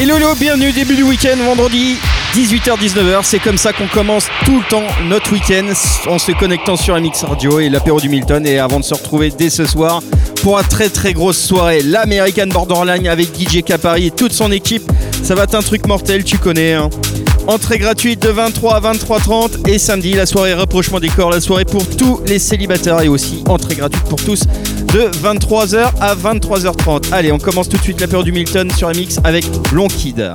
Hello, hello, bienvenue, début du week-end, vendredi 18h-19h. C'est comme ça qu'on commence tout le temps notre week-end en se connectant sur MX Radio et l'apéro du Milton. Et avant de se retrouver dès ce soir pour une très très grosse soirée, l'American Borderline avec DJ Capari et toute son équipe. Ça va être un truc mortel, tu connais. Hein. Entrée gratuite de 23 à 23h30 et samedi la soirée rapprochement des corps, la soirée pour tous les célibataires et aussi entrée gratuite pour tous de 23h à 23h30. Allez, on commence tout de suite l'apéro du Milton sur MX avec Long Kid.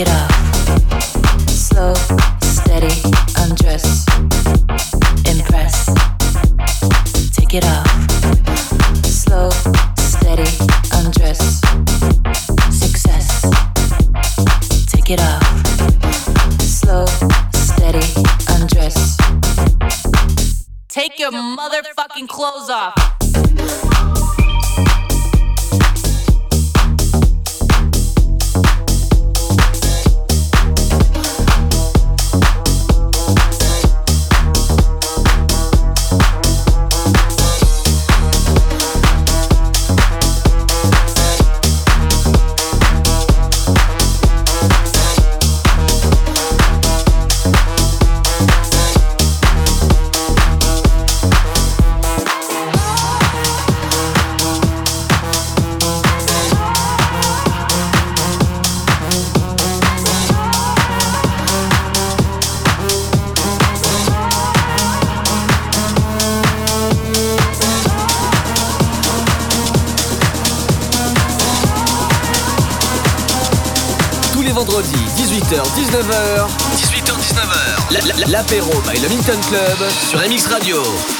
Take it off. Slow, steady, undress. Take it off. Slow, steady, undress. Take your motherfucking clothes off. Club sur MX Radio.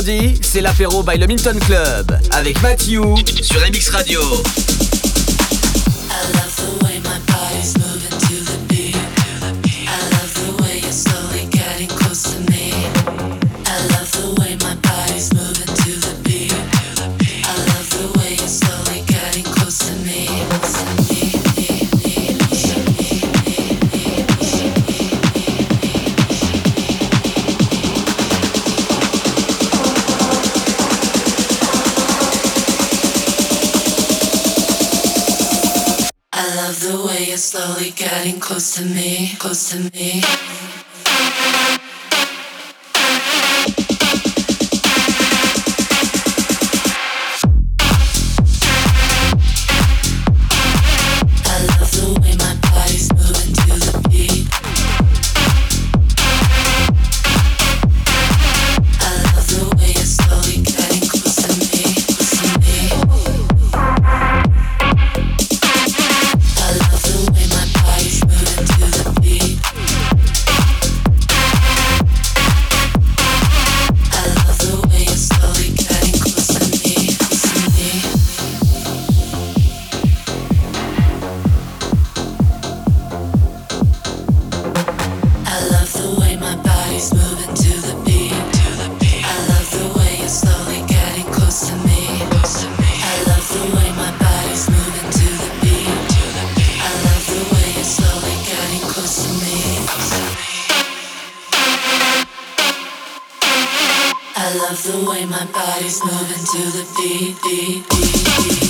Vendredis, c'est l'apéro by le Minton Club avec Matthew sur MX Radio. I love the way my body's moving to the beat, beat, beat, beat.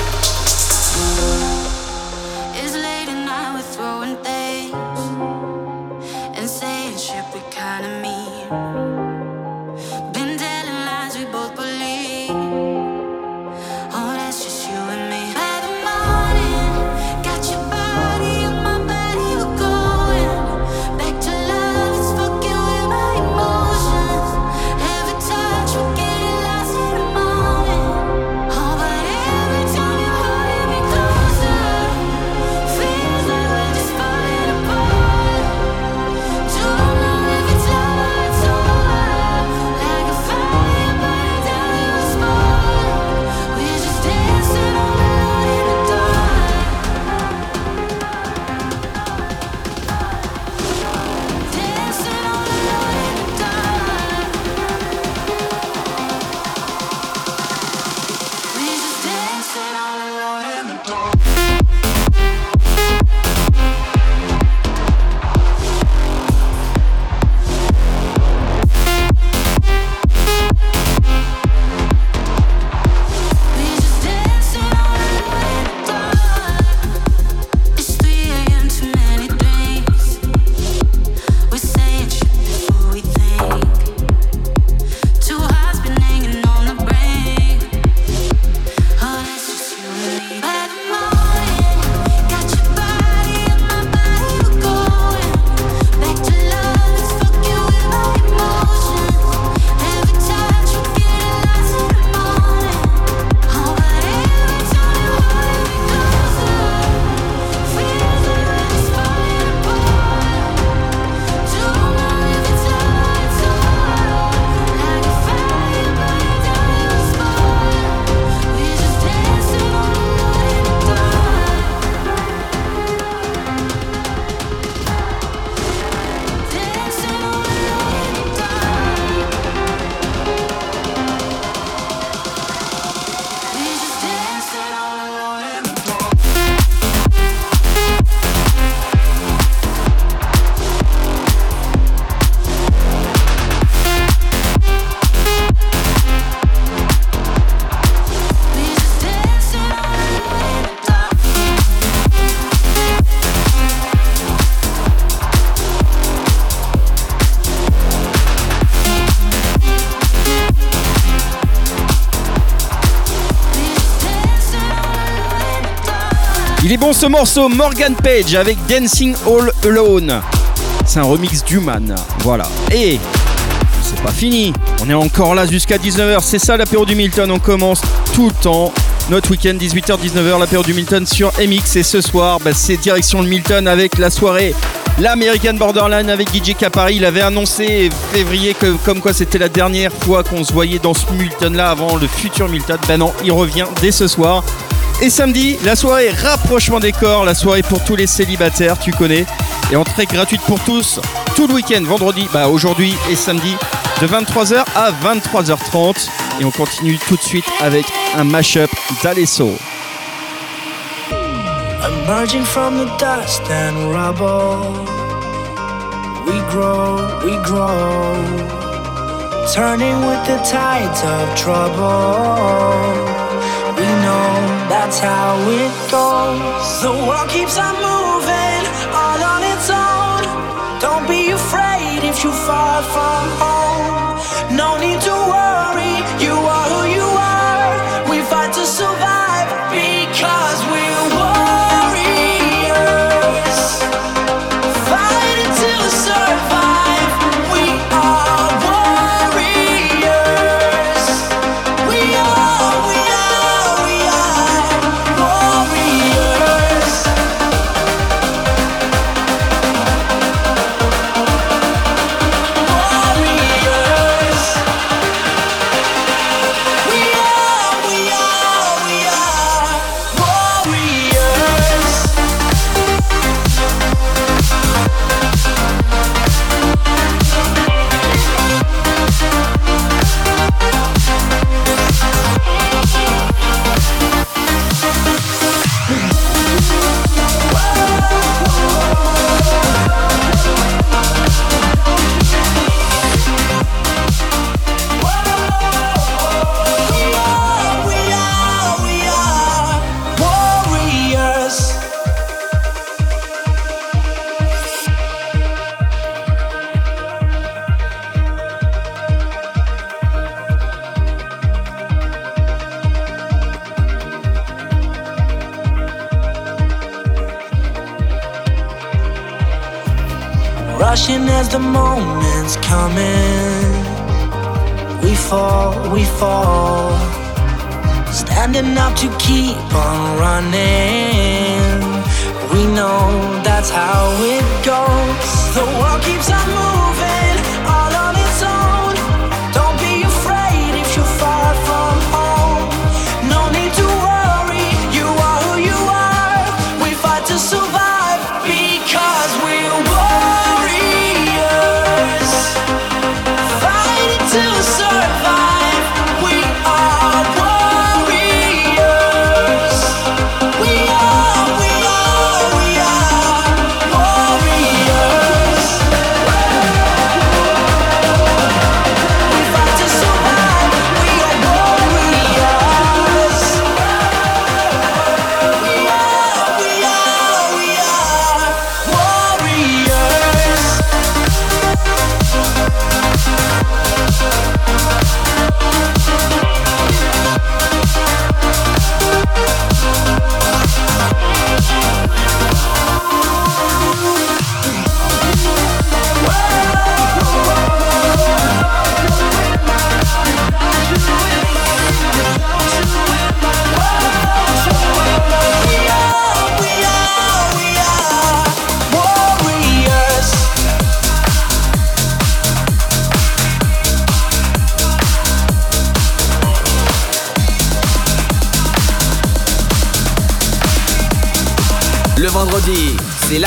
Il est bon ce morceau, Morgan Page avec Dancing All Alone. C'est un remix d'Human, voilà. Et c'est pas fini, on est encore là jusqu'à 19h, c'est ça l'apéro du Milton, on commence tout le temps. Notre week-end 18h-19h, l'apéro du Milton sur MX et ce soir, bah, c'est direction le Milton avec la soirée l'American Borderline avec DJ Capari. Il avait annoncé février que comme quoi c'était la dernière fois qu'on se voyait dans ce Milton là avant le futur Milton. Ben non, il revient dès ce soir. Et samedi, la soirée rapprochement des corps, la soirée pour tous les célibataires, tu connais. Et entrée gratuite pour tous, tout le week-end, vendredi, bah aujourd'hui et samedi, de 23h à 23h30. Et on continue tout de suite avec un mashup d'Alesso. Emerging from the dust and rubble, we grow, we grow, turning with the tides of trouble. We know that's how it goes. The world keeps on moving all on its own. Don't be afraid if you fall from home. No need to worry,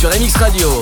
Sur MX Radio.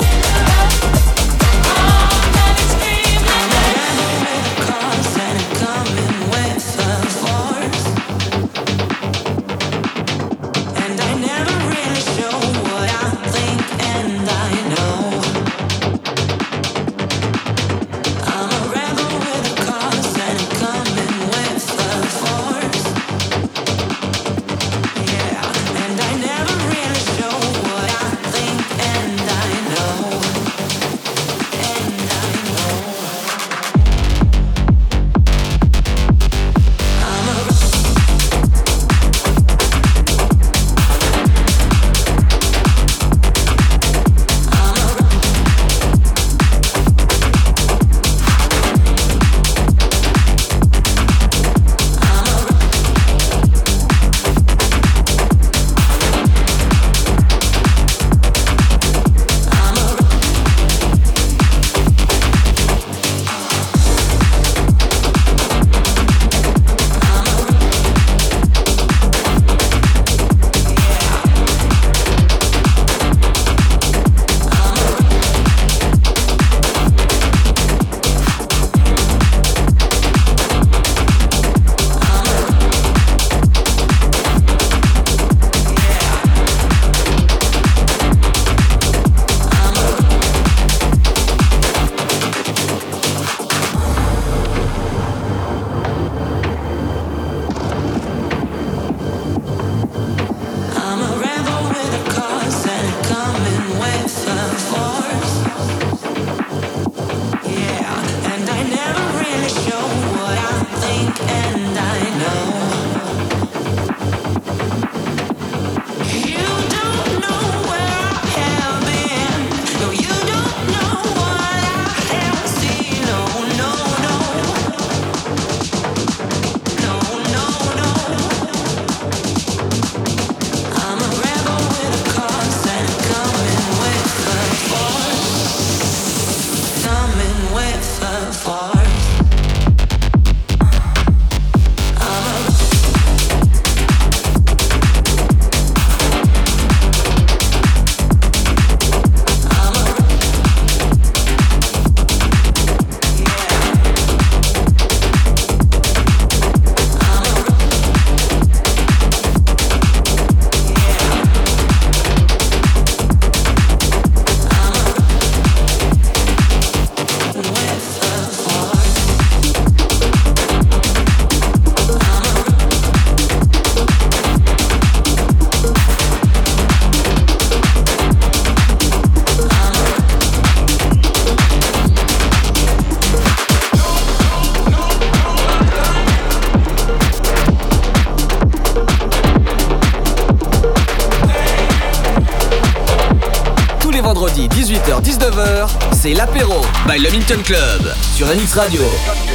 Minton Club sur MX Radio.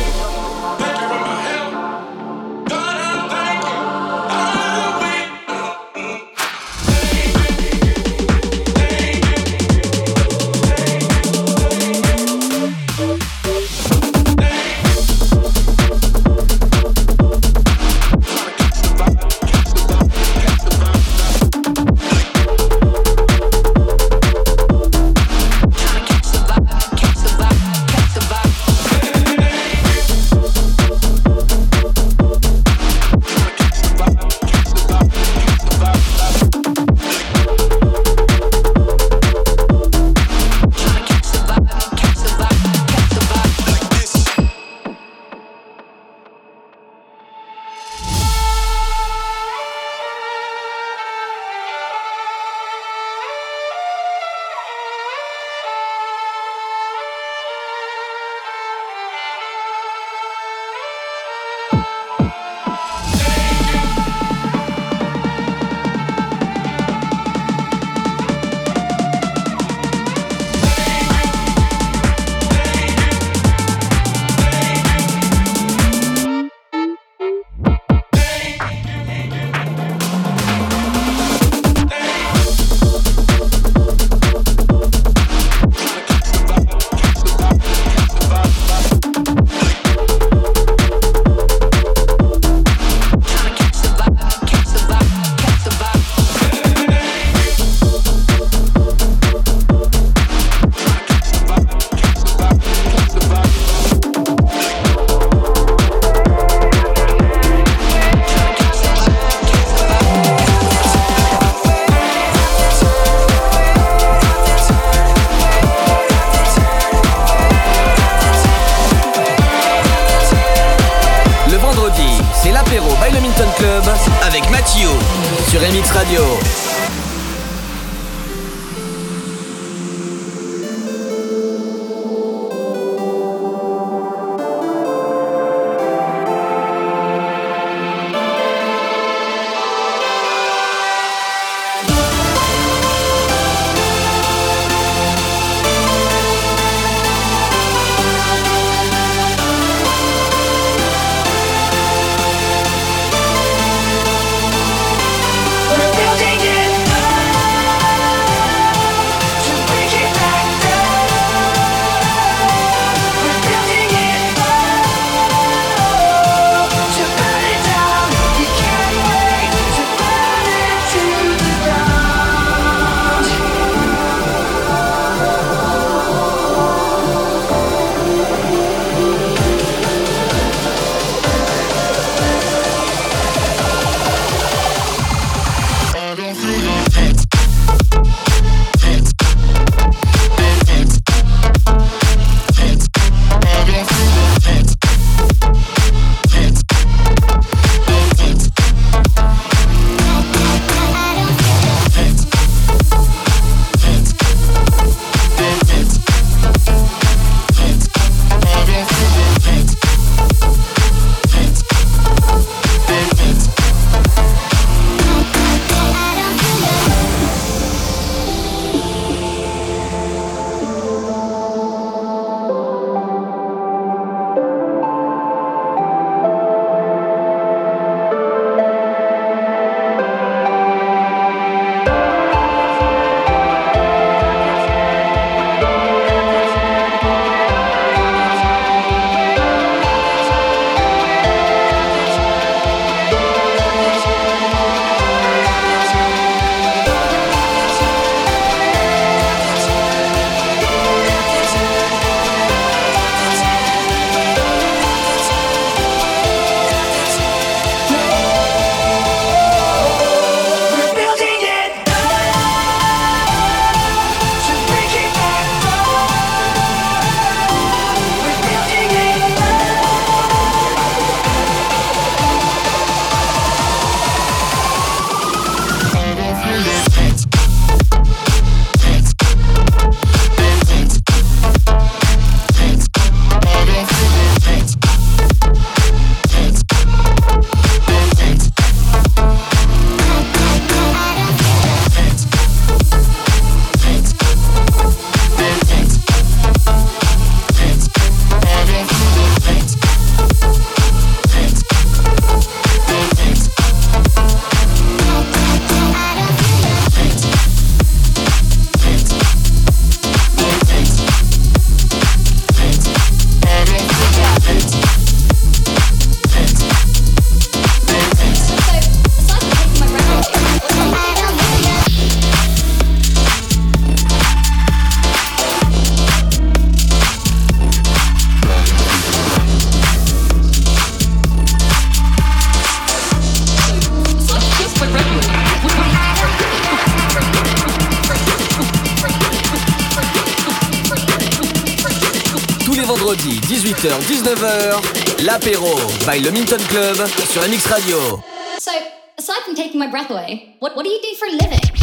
by Le Minton Club sur la Radio. So, aside from taking my breath away, what, what do you do for a living?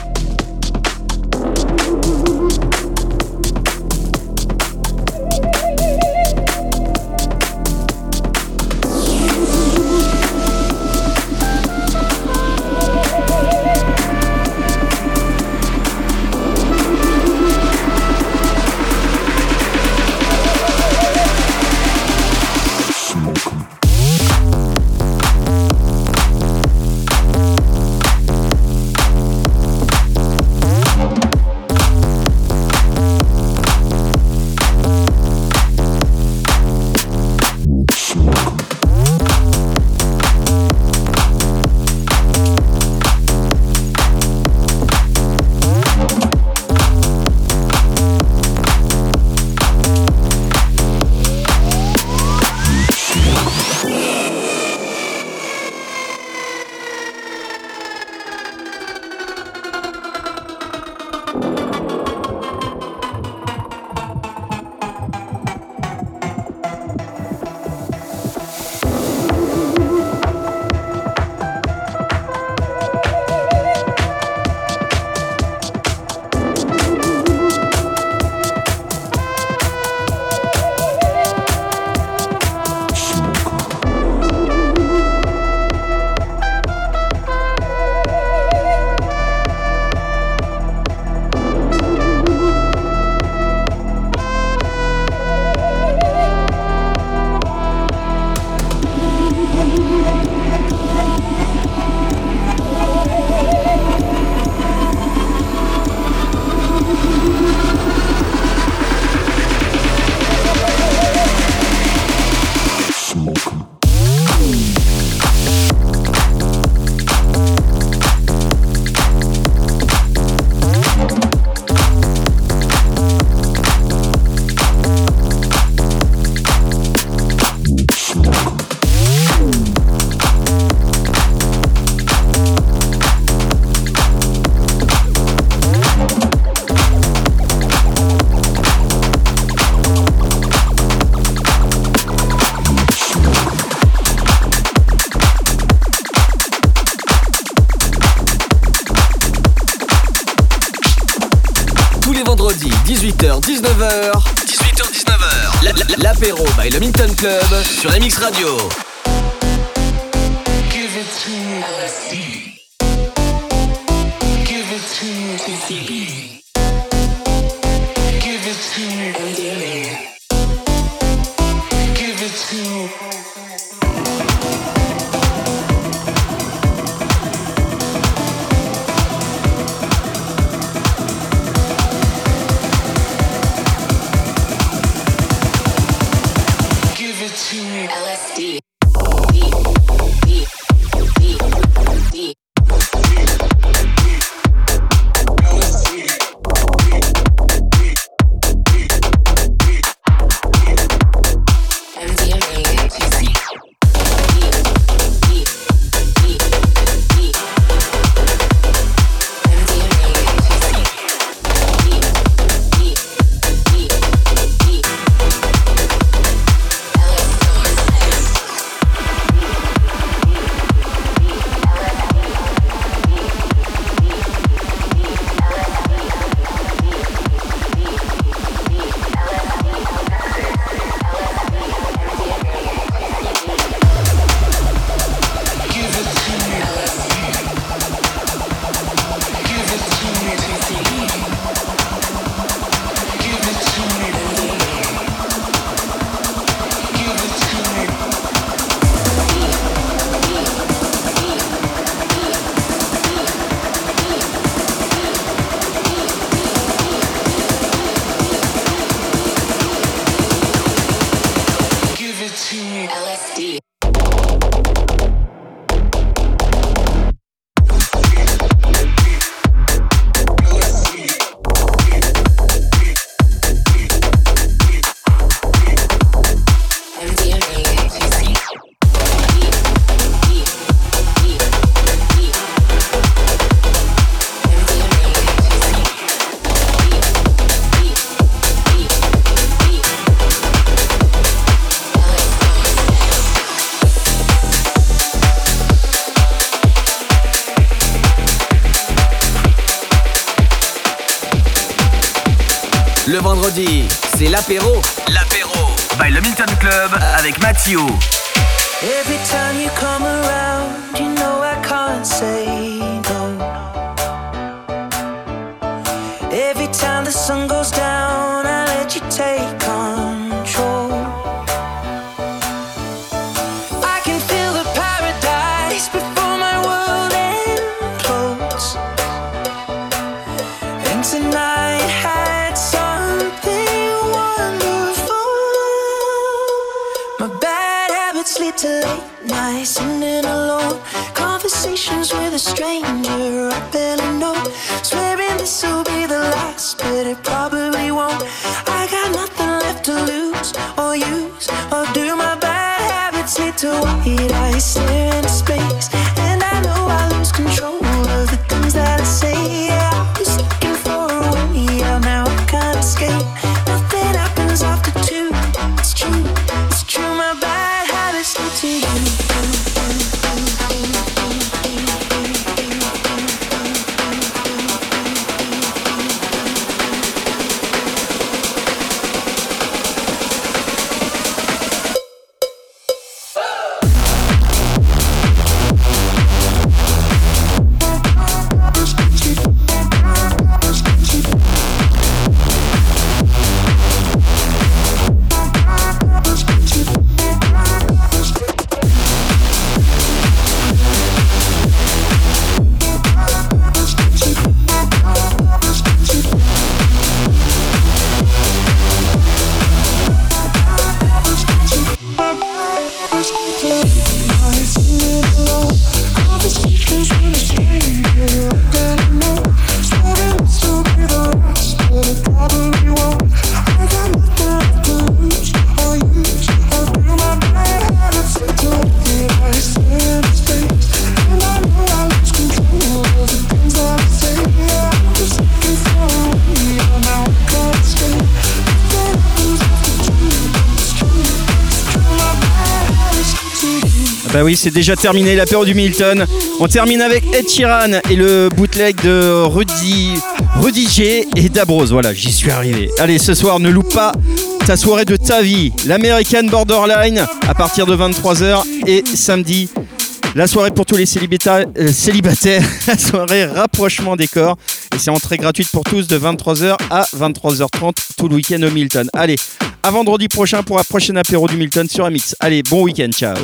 Club sur MX Radio. Avec c'est déjà terminé l'apéro du Milton. On termine avec Ed et le bootleg de Rudy Rudy J et Dabrose. Voilà, j'y suis arrivé. Allez, ce soir, ne loupe pas ta soirée de ta vie. L'American Borderline à partir de 23h et samedi. La soirée pour tous les célibataires, euh, célibataires, la soirée rapprochement des corps. Et c'est entrée gratuite pour tous de 23h à 23h30 tout le week-end au Milton. Allez, à vendredi prochain pour un prochain apéro du Milton sur Amix. Allez, bon week-end, ciao